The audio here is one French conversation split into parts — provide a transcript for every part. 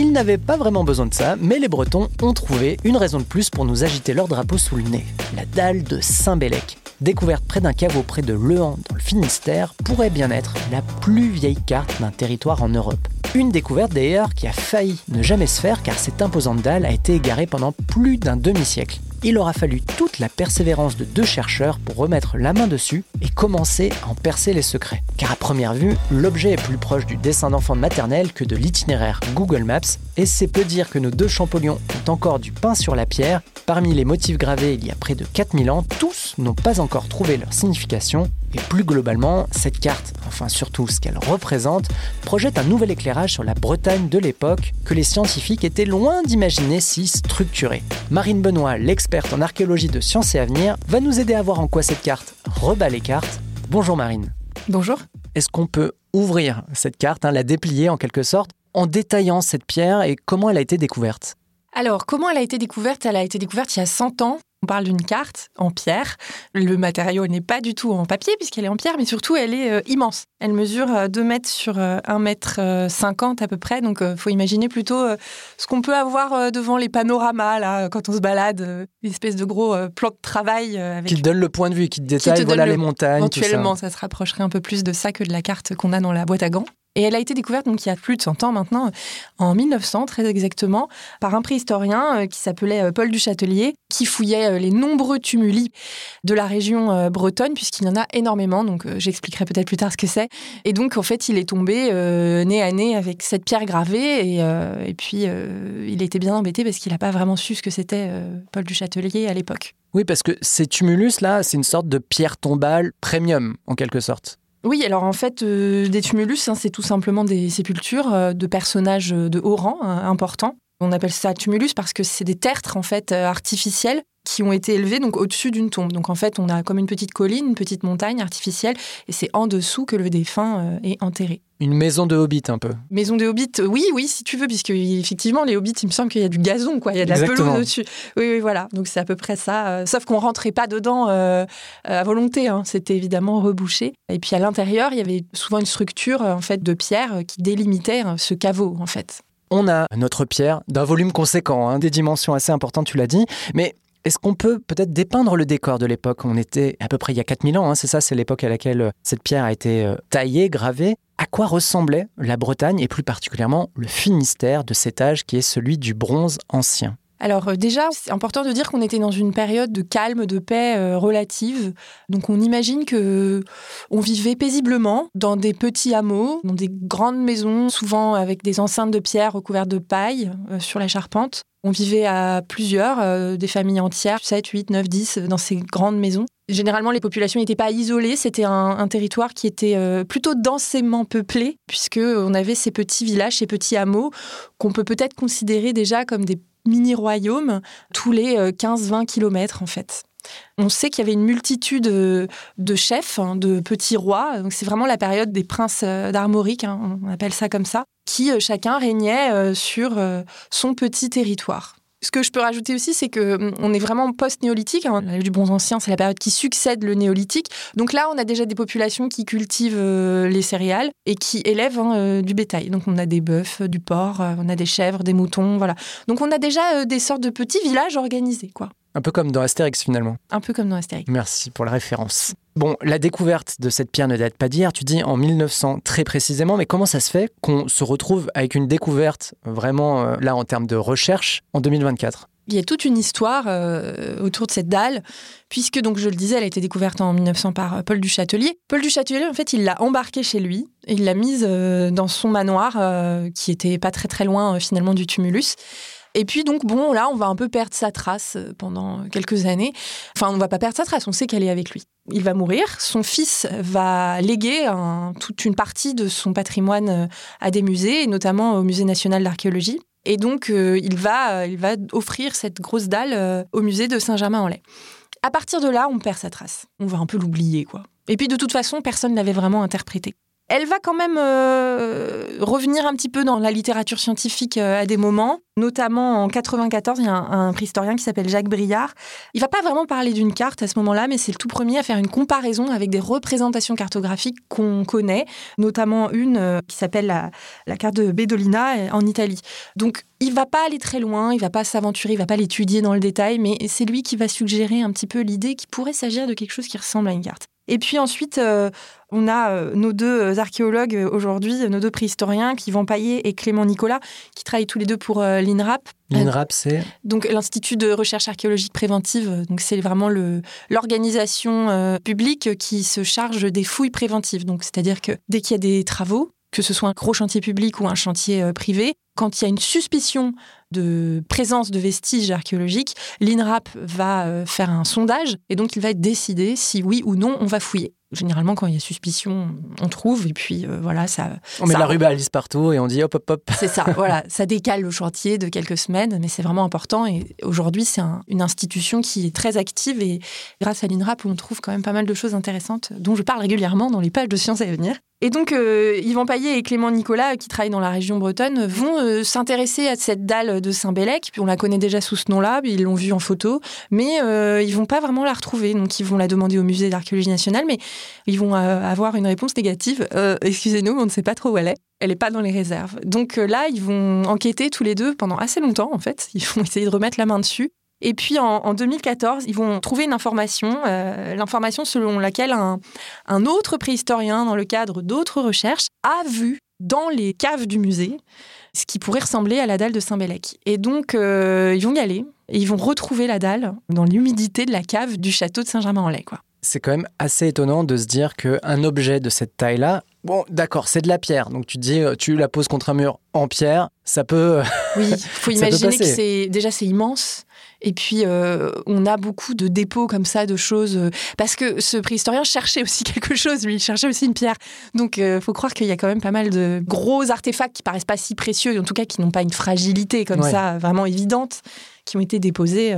Ils n'avaient pas vraiment besoin de ça, mais les Bretons ont trouvé une raison de plus pour nous agiter leur drapeau sous le nez. La dalle de Saint-Bélec, découverte près d'un caveau près de Le dans le Finistère, pourrait bien être la plus vieille carte d'un territoire en Europe. Une découverte d'ailleurs qui a failli ne jamais se faire car cette imposante dalle a été égarée pendant plus d'un demi-siècle il aura fallu toute la persévérance de deux chercheurs pour remettre la main dessus et commencer à en percer les secrets. Car à première vue, l'objet est plus proche du dessin d'enfant de maternelle que de l'itinéraire Google Maps, et c'est peu dire que nos deux champollions ont encore du pain sur la pierre. Parmi les motifs gravés il y a près de 4000 ans, tous n'ont pas encore trouvé leur signification, et plus globalement, cette carte, enfin surtout ce qu'elle représente, projette un nouvel éclairage sur la Bretagne de l'époque que les scientifiques étaient loin d'imaginer si structurée. Marine Benoît, en archéologie de sciences et avenir, va nous aider à voir en quoi cette carte rebat les cartes. Bonjour Marine. Bonjour. Est-ce qu'on peut ouvrir cette carte, hein, la déplier en quelque sorte, en détaillant cette pierre et comment elle a été découverte? Alors, comment elle a été découverte? Elle a été découverte il y a 100 ans on parle d'une carte en pierre. Le matériau n'est pas du tout en papier puisqu'elle est en pierre, mais surtout elle est euh, immense. Elle mesure 2 euh, mètres sur 1 euh, mètre 50 à peu près. Donc il faut imaginer plutôt ce qu'on peut avoir devant les panoramas là, quand on se balade, une espèce de gros plan de travail. Qui te donne le point de vue, qui te détaille voilà, les montagnes. Éventuellement, ça. ça se rapprocherait un peu plus de ça que de la carte qu'on a dans la boîte à gants. Et elle a été découverte donc il y a plus de 100 ans maintenant, en 1900 très exactement, par un préhistorien euh, qui s'appelait euh, Paul Duchâtelier, qui fouillait euh, les nombreux tumuli de la région bretonne, puisqu'il y en a énormément. Donc j'expliquerai peut-être plus tard ce que c'est. Et donc en fait, il est tombé nez à nez avec cette pierre gravée, et, puis il était bien embêté parce qu'il n'a pas vraiment su ce que c'était Paul Duchâtelier à l'époque. Oui, parce que ces tumulus là, c'est une sorte de pierre tombale premium en quelque sorte. Oui, alors en fait, euh, des tumulus, hein, c'est tout simplement des sépultures euh, de personnages de haut rang importants. On appelle ça tumulus parce que c'est des tertres en fait euh, artificiels qui ont été élevés donc au-dessus d'une tombe. Donc en fait, on a comme une petite colline, une petite montagne artificielle, et c'est en dessous que le défunt est enterré. Une maison de hobbit un peu. Maison de hobbit, oui, oui, si tu veux, puisque effectivement les hobbits, il me semble qu'il y a du gazon, quoi, il y a de la pelouse au-dessus. Oui, oui, voilà. Donc c'est à peu près ça. sauf qu'on rentrait pas dedans à volonté. Hein. C'était évidemment rebouché. Et puis à l'intérieur, il y avait souvent une structure en fait de pierre qui délimitait hein, ce caveau, en fait. On a notre pierre d'un volume conséquent, hein, des dimensions assez importantes, tu l'as dit. Mais est-ce qu'on peut peut-être dépeindre le décor de l'époque? On était à peu près il y a 4000 ans, c'est ça, c'est l'époque à laquelle euh, cette pierre a été euh, taillée, gravée. À quoi ressemblait la Bretagne et plus particulièrement le Finistère de cet âge qui est celui du bronze ancien? Alors euh, déjà, c'est important de dire qu'on était dans une période de calme, de paix euh, relative. Donc on imagine que on vivait paisiblement dans des petits hameaux, dans des grandes maisons, souvent avec des enceintes de pierre recouvertes de paille euh, sur la charpente. On vivait à plusieurs, des familles entières, 7, 8, 9, 10, dans ces grandes maisons. Généralement, les populations n'étaient pas isolées, c'était un, territoire qui était plutôt densément peuplé, puisqu'on avait ces petits villages, ces petits hameaux, qu'on peut peut-être considérer déjà comme des mini-royaume tous les 15-20 euh, kilomètres en fait. On sait qu'il y avait une multitude euh, de chefs, hein, de petits rois. C'est vraiment la période des princes euh, d'Armorique, hein, on appelle ça comme ça, qui chacun régnait sur son petit territoire. Ce que je peux rajouter aussi, c'est que hum, on est vraiment post-néolithique. Hein. L'âge du bronze ancien, c'est la période qui succède le néolithique. Donc là, on a déjà des populations qui cultivent euh, les céréales et qui élèvent hein, euh, du bétail. Donc on a des bœufs, du porc, euh, on a des chèvres, des moutons, voilà. Donc on a déjà des sortes de petits villages organisés, quoi. Un peu comme dans Astérix finalement. Un peu comme dans Astérix. Merci pour la référence. Bon, la découverte de cette pierre ne date pas d'hier, tu dis en 1900 très précisément, mais comment ça se fait qu'on se retrouve avec une découverte vraiment euh, là en termes de recherche en 2024 Il y a toute une histoire euh, autour de cette dalle, puisque, donc, je le disais, elle a été découverte en 1900 par euh, Paul du Châtelier. Paul du Châtelier, en fait, il l'a embarquée chez lui il l'a mise euh, dans son manoir, qui était pas très très loin finalement du tumulus. Et puis donc bon là on va un peu perdre sa trace pendant quelques années. Enfin on va pas perdre sa trace, on sait qu'elle est avec lui. Il va mourir, son fils va léguer toute une partie de son patrimoine à des musées, notamment au Musée national d'archéologie. Et donc, euh, il, va, euh, il va offrir cette grosse dalle euh, au musée de Saint-Germain-en-Laye. À partir de là, on perd sa trace. On va un peu l'oublier, quoi. Et puis, de toute façon, personne ne l'avait vraiment interprété. Elle va quand même euh, revenir un petit peu dans la littérature scientifique euh, à des moments. Notamment en 94, il y a un, préhistorien qui s'appelle Jacques Briard. Il va pas vraiment parler d'une carte à ce moment-là, mais c'est le tout premier à faire une comparaison avec des représentations cartographiques qu'on connaît, notamment une euh, qui s'appelle la, la, carte de Bedolina en Italie. Donc il va pas aller très loin, il va pas s'aventurer, il va pas l'étudier dans le détail, mais c'est lui qui va suggérer un petit peu l'idée qu'il pourrait s'agir de quelque chose qui ressemble à une carte. Et puis ensuite, euh, on a euh, nos deux archéologues euh, aujourd'hui, nos deux préhistoriens, Yvan Paillet et Clément Nicolas, qui travaillent tous les deux pour l'INRAP. L'INRAP, c'est Donc l'Institut de recherche archéologique préventive. Donc c'est vraiment l'organisation publique qui se charge des fouilles préventives. Donc c'est-à-dire que dès qu'il y a des travaux, que ce soit un gros chantier public ou un chantier privé, quand il y a une suspicion de présence de vestiges archéologiques, l'INRAP va euh, faire un sondage et donc il va décidé si oui ou non on va fouiller. Généralement, quand il y a suspicion, on trouve et puis euh, voilà, ça. On met la rubalise partout et on dit hop hop hop. C'est ça, voilà, ça décale le chantier de quelques semaines, mais c'est vraiment important. Et aujourd'hui, c'est une institution qui est très active et grâce à l'INRAP, on trouve quand même pas mal de choses intéressantes dont je parle régulièrement dans les pages de Sciences à venir. Et donc, euh, Yvan Paillet et Clément Nicolas, qui travaillent dans la région bretonne, vont s'intéresser à cette dalle de Saint-Bélec. On la connaît déjà sous ce nom-là, ils l'ont vue en photo, mais euh, ils vont pas vraiment la retrouver. Donc ils vont la demander au musée d'archéologie nationale, mais ils vont euh, avoir une réponse négative. Euh, excusez-nous, on ne sait pas trop où elle est. Elle n'est pas dans les réserves. Donc là, ils vont enquêter tous les deux pendant assez longtemps, en fait. Ils vont essayer de remettre la main dessus. Et puis en, 2014, ils vont trouver une information, l'information selon laquelle un, autre préhistorien, dans le cadre d'autres recherches, a vu dans les caves du musée ce qui pourrait ressembler à la dalle de Saint-Bélec. Et donc, euh, ils vont y aller et ils vont retrouver la dalle dans l'humidité de la cave du château de Saint-Germain-en-Laye. C'est quand même assez étonnant de se dire qu'un objet de cette taille-là, bon, d'accord, c'est de la pierre. Donc tu te dis, euh, tu la poses contre un mur en pierre, ça peut. Oui, il faut imaginer que c'est déjà c'est immense. Et puis, euh, on a beaucoup de dépôts comme ça, de choses. Euh, parce que ce préhistorien cherchait aussi quelque chose, lui, il cherchait aussi une pierre. Donc, il euh, faut croire qu'il y a quand même pas mal de gros artefacts qui paraissent pas si précieux, en tout cas qui n'ont pas une fragilité comme ça, vraiment évidente, qui ont été déposés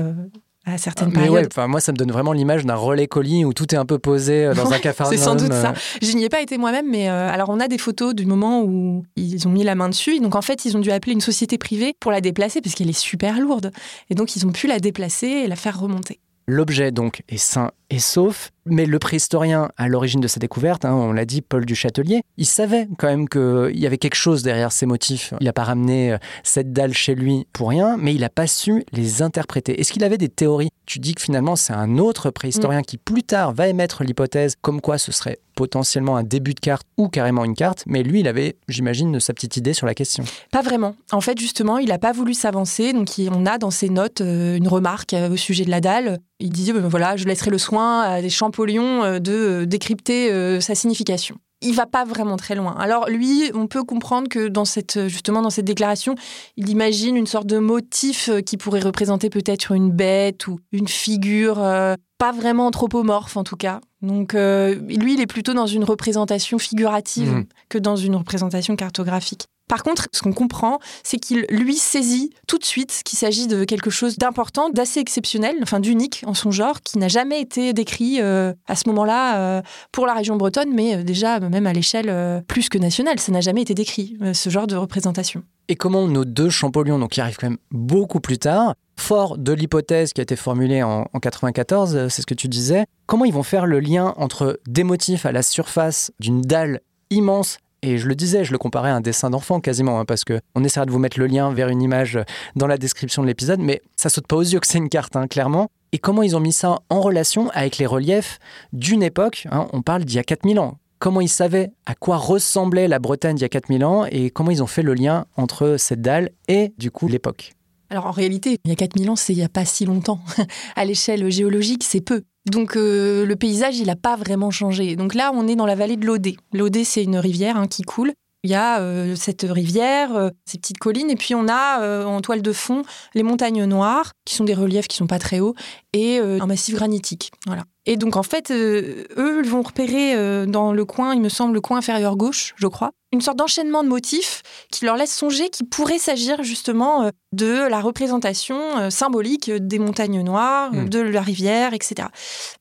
à certaines mais périodes. Ouais, moi, ça me donne vraiment l'image d'un relais colis où tout est un peu posé euh, dans un café. C'est sans doute ça. Je n'y ai pas été moi-même, mais euh, alors on a des photos du moment où ils ont mis la main dessus. Donc en fait, ils ont dû appeler une société privée pour la déplacer parce qu'elle est super lourde. Et donc ils ont pu la déplacer et la faire remonter. L'objet donc est sain et sauf, mais le préhistorien à l'origine de sa découverte, hein, on l'a dit, Paul du Châtelier, il savait quand même qu'il y avait quelque chose derrière ces motifs. Il n'a pas ramené euh, cette dalle chez lui pour rien, mais il n'a pas su les interpréter. Est-ce qu'il avait des théories? Tu dis que finalement c'est un autre préhistorien mm. qui plus tard va émettre l'hypothèse comme quoi ce serait potentiellement un début de carte ou carrément une carte, mais lui il avait, j'imagine, sa petite idée sur la question. Pas vraiment. En fait, justement, il n'a pas voulu s'avancer, donc on a dans ses notes euh, une remarque euh, au sujet de la dalle. Il disait, ben voilà, je laisserai le soin à des Champollion de décrypter sa signification il va pas vraiment très loin. Alors lui, on peut comprendre que dans cette justement dans cette déclaration, il imagine une sorte de motif euh, qui pourrait représenter peut-être une bête ou une figure euh, pas vraiment anthropomorphe en tout cas. Donc euh, lui, il est plutôt dans une représentation figurative mmh. que dans une représentation cartographique. Par contre, ce qu'on comprend, c'est qu'il lui saisit tout de suite qu'il s'agit de quelque chose d'important, d'assez exceptionnel, enfin d'unique en son genre, qui n'a jamais été décrit euh, à ce moment-là euh, pour la région bretonne, mais euh, déjà même à l'échelle plus que nationale, ça n'a jamais été décrit, ce genre de représentation. Et comment nos deux Champollion, donc qui arrivent quand même beaucoup plus tard, fort de l'hypothèse qui a été formulée en, en 94, c'est ce que tu disais, comment ils vont faire le lien entre des motifs à la surface d'une dalle immense et je le disais, je le comparais à un dessin d'enfant quasiment, hein, parce que on essaiera de vous mettre le lien vers une image dans la description de l'épisode, mais ça saute pas aux yeux que c'est une carte, hein, clairement. Et comment ils ont mis ça en relation avec les reliefs d'une époque, hein, on parle d'il y a 4000 ans. Comment ils savaient à quoi ressemblait la Bretagne d'il y a 4000 ans et comment ils ont fait le lien entre cette dalle et du coup l'époque? Alors en réalité, il y a 4000 ans, c'est il n'y a pas si longtemps. à l'échelle géologique, c'est peu. Donc euh, le paysage, il n'a pas vraiment changé. Donc là, on est dans la vallée de l'Odé. L'Odé, c'est une rivière hein, qui coule. Il y a euh, cette rivière, euh, ces petites collines, et puis on a en toile de fond les montagnes noires, qui sont des reliefs qui sont pas très hauts, et un massif granitique. Voilà. Et donc en fait, eux vont repérer dans le coin, il me semble, le coin inférieur gauche, je crois, une sorte d'enchaînement de motifs qui leur laisse songer qu'il pourrait s'agir justement euh, de la représentation euh, symbolique des montagnes noires, hmm. de la rivière, etc.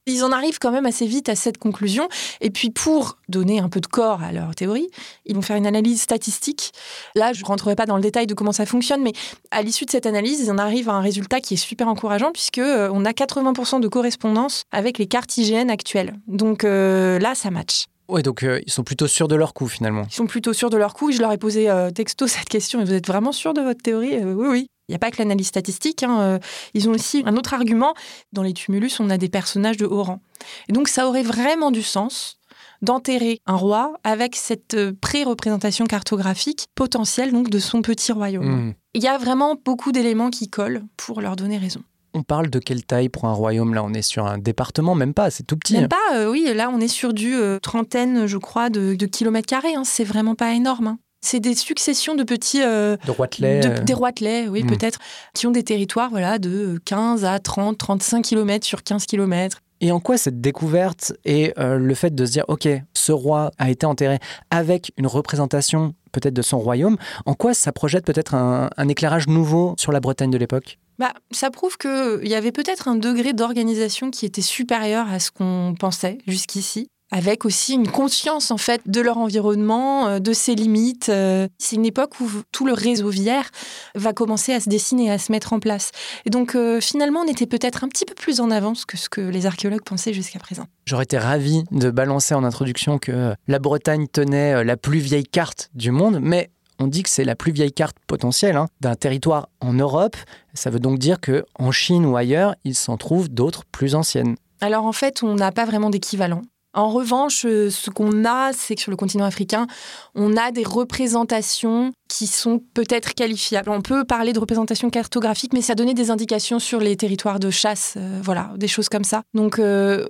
Ils en arrivent quand même assez vite à cette conclusion. Et puis pour donner un peu de corps à leur théorie, ils vont faire une analyse statistique. Là, je ne rentrerai pas dans le détail de comment ça fonctionne, mais à l'issue de cette analyse, ils en arrivent à un résultat qui est super encourageant puisque euh, on a 80% de correspondance avec les cartes IGN actuelles. Donc là, ça match. Oui, donc euh, ils sont plutôt sûrs de leur coup finalement. Ils sont plutôt sûrs de leur coup. Je leur ai posé euh, texto cette question. Et vous êtes vraiment sûr de votre théorie? Euh, Oui, oui. Il n'y a pas que l'analyse statistique. Hein, ils ont aussi un autre argument. Dans les tumulus, on a des personnages de haut rang. Et donc ça aurait vraiment du sens d'enterrer un roi avec cette pré-représentation cartographique potentielle donc de son petit royaume. Mmh. Il y a vraiment beaucoup d'éléments qui collent pour leur donner raison. On parle de quelle taille pour un royaume? Là, on est sur un département, même pas, c'est tout petit. Même pas, euh, oui. Là, on est sur du euh, trentaine, je crois, de, kilomètres carrés. Hein. C'est vraiment pas énorme. Hein. C'est des successions de petits... Euh, de roitelets. des roitelets, oui, hmm. peut-être, qui ont des territoires voilà, de 15 à 30, 35 kilomètres sur 15 kilomètres. Et en quoi cette découverte et le fait de se dire, OK, ce roi a été enterré avec une représentation peut-être de son royaume, en quoi ça projette peut-être un éclairage nouveau sur la Bretagne de l'époque? Bah, ça prouve qu'il y avait peut-être un degré d'organisation qui était supérieur à ce qu'on pensait jusqu'ici avec aussi une conscience en fait de leur environnement, euh, de ses limites. Euh. C'est une époque où tout le réseau viaire va commencer à se dessiner, à se mettre en place. Et donc euh, finalement, on était peut-être un petit peu plus en avance que ce que les archéologues pensaient jusqu'à présent. J'aurais été ravi de balancer en introduction que la Bretagne tenait la plus vieille carte du monde, mais on dit que c'est la plus vieille carte potentielle hein, d'un territoire en Europe. Ça veut donc dire que en Chine ou ailleurs, il s'en trouve d'autres plus anciennes. Alors en fait, on n'a pas vraiment d'équivalent. En revanche, euh, ce qu'on a, c'est que sur le continent africain, on a des représentations qui sont peut-être qualifiables. On peut parler de représentations cartographiques, mais ça donnait des indications sur les territoires de chasse, euh, voilà, des choses comme ça. Donc, euh,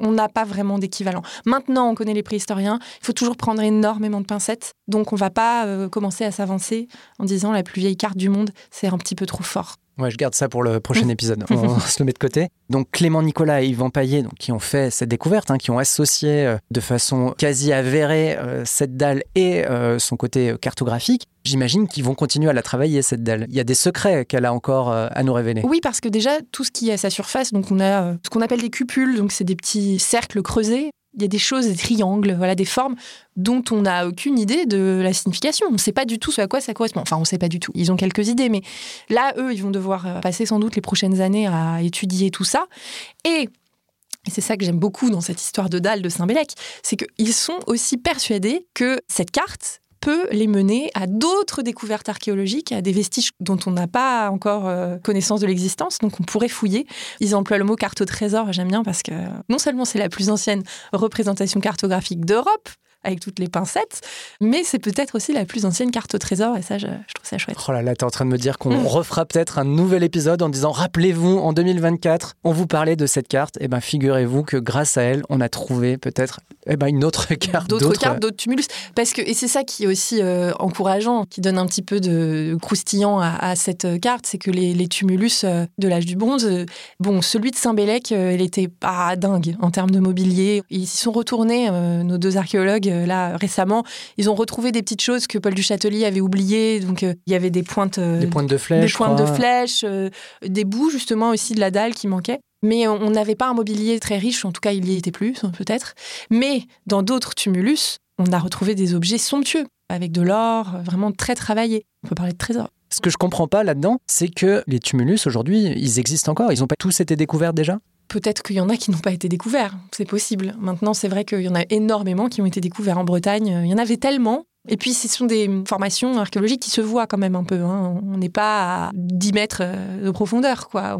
on n'a pas vraiment d'équivalent. Maintenant, on connaît les préhistoriens. Il faut toujours prendre énormément de pincettes. Donc, on ne va pas commencer à s'avancer en disant la plus vieille carte du monde, c'est un petit peu trop fort. Ouais, je garde ça pour le prochain épisode. On se le met de côté. Donc Clément Nicolas et Yvan Paillet, donc, qui ont fait cette découverte, hein, qui ont associé euh, de façon quasi avérée euh, cette dalle et euh, son côté cartographique. J'imagine qu'ils vont continuer à la travailler, cette dalle. Il y a des secrets qu'elle a encore à nous révéler. Oui, parce que déjà, tout ce qui est à sa surface, donc on a ce qu'on appelle des cupules, donc c'est des petits cercles creusés il y a des choses, des triangles, voilà, des formes dont on n'a aucune idée de la signification. On ne sait pas du tout ce à quoi ça correspond. Enfin, on ne sait pas du tout. Ils ont quelques idées, mais là, eux, ils vont devoir euh, passer sans doute les prochaines années à étudier tout ça. Et et c'est ça que j'aime beaucoup dans cette histoire de dalle de Saint-Bélec, c'est qu'ils sont aussi persuadés que cette carte peut les mener à d'autres découvertes archéologiques, à des vestiges dont on n'a pas encore euh, connaissance de l'existence, donc on pourrait fouiller. Ils emploient le mot carte au trésor, j'aime bien parce que non seulement c'est la plus ancienne représentation cartographique d'Europe, avec toutes les pincettes, mais c'est peut-être aussi la plus ancienne carte au trésor, et ça, je, trouve ça chouette. Oh là là, t'es en train de me dire qu'on mm. refera peut-être un nouvel épisode en disant rappelez-vous, en 2024, on vous parlait de cette carte, et eh ben figurez-vous que grâce à elle, on a trouvé peut-être eh ben, une autre carte. D'autres cartes, d'autres tumulus. Parce que, et c'est ça qui est aussi euh, encourageant, qui donne un petit peu de croustillant à, cette carte, c'est que les, tumulus euh, de l'âge du bronze, euh, bon, celui de Saint-Bélec, il était pas dingue en termes de mobilier. Ils s'y sont retournés, nos deux archéologues, euh, là récemment, ils ont retrouvé des petites choses que Paul du Châtelier avait oubliées. Donc euh, il y avait des pointes, euh, des pointes de flèches, des pointes de flèches, des bouts justement aussi de la dalle qui manquaient. Mais on n'avait pas un mobilier très riche, en tout cas il y était plus peut-être. Mais dans d'autres tumulus, on a retrouvé des objets somptueux avec de l'or, vraiment très travaillé. On peut parler de trésors. Ce que je comprends pas là-dedans, c'est que les tumulus aujourd'hui, ils existent encore. Ils n'ont pas tous été découverts déjà? Peut-être qu'il y en a qui n'ont pas été découverts, c'est possible. Maintenant, c'est vrai qu'il y en a énormément qui ont été découverts en Bretagne. Il y en avait tellement. Et puis, ce sont des formations archéologiques qui se voient quand même un peu. Hein. On n'est pas à 10 mètres euh, de profondeur, quoi.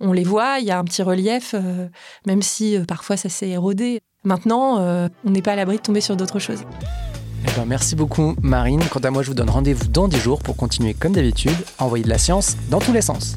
On, les voit, il y a un petit relief, euh, même si euh, parfois ça s'est érodé. Maintenant, on n'est pas à l'abri de tomber sur d'autres choses. Eh ben, merci beaucoup Marine. Quant à moi, je vous donne rendez-vous dans 10 jours pour continuer comme d'habitude à envoyer de la science dans tous les sens.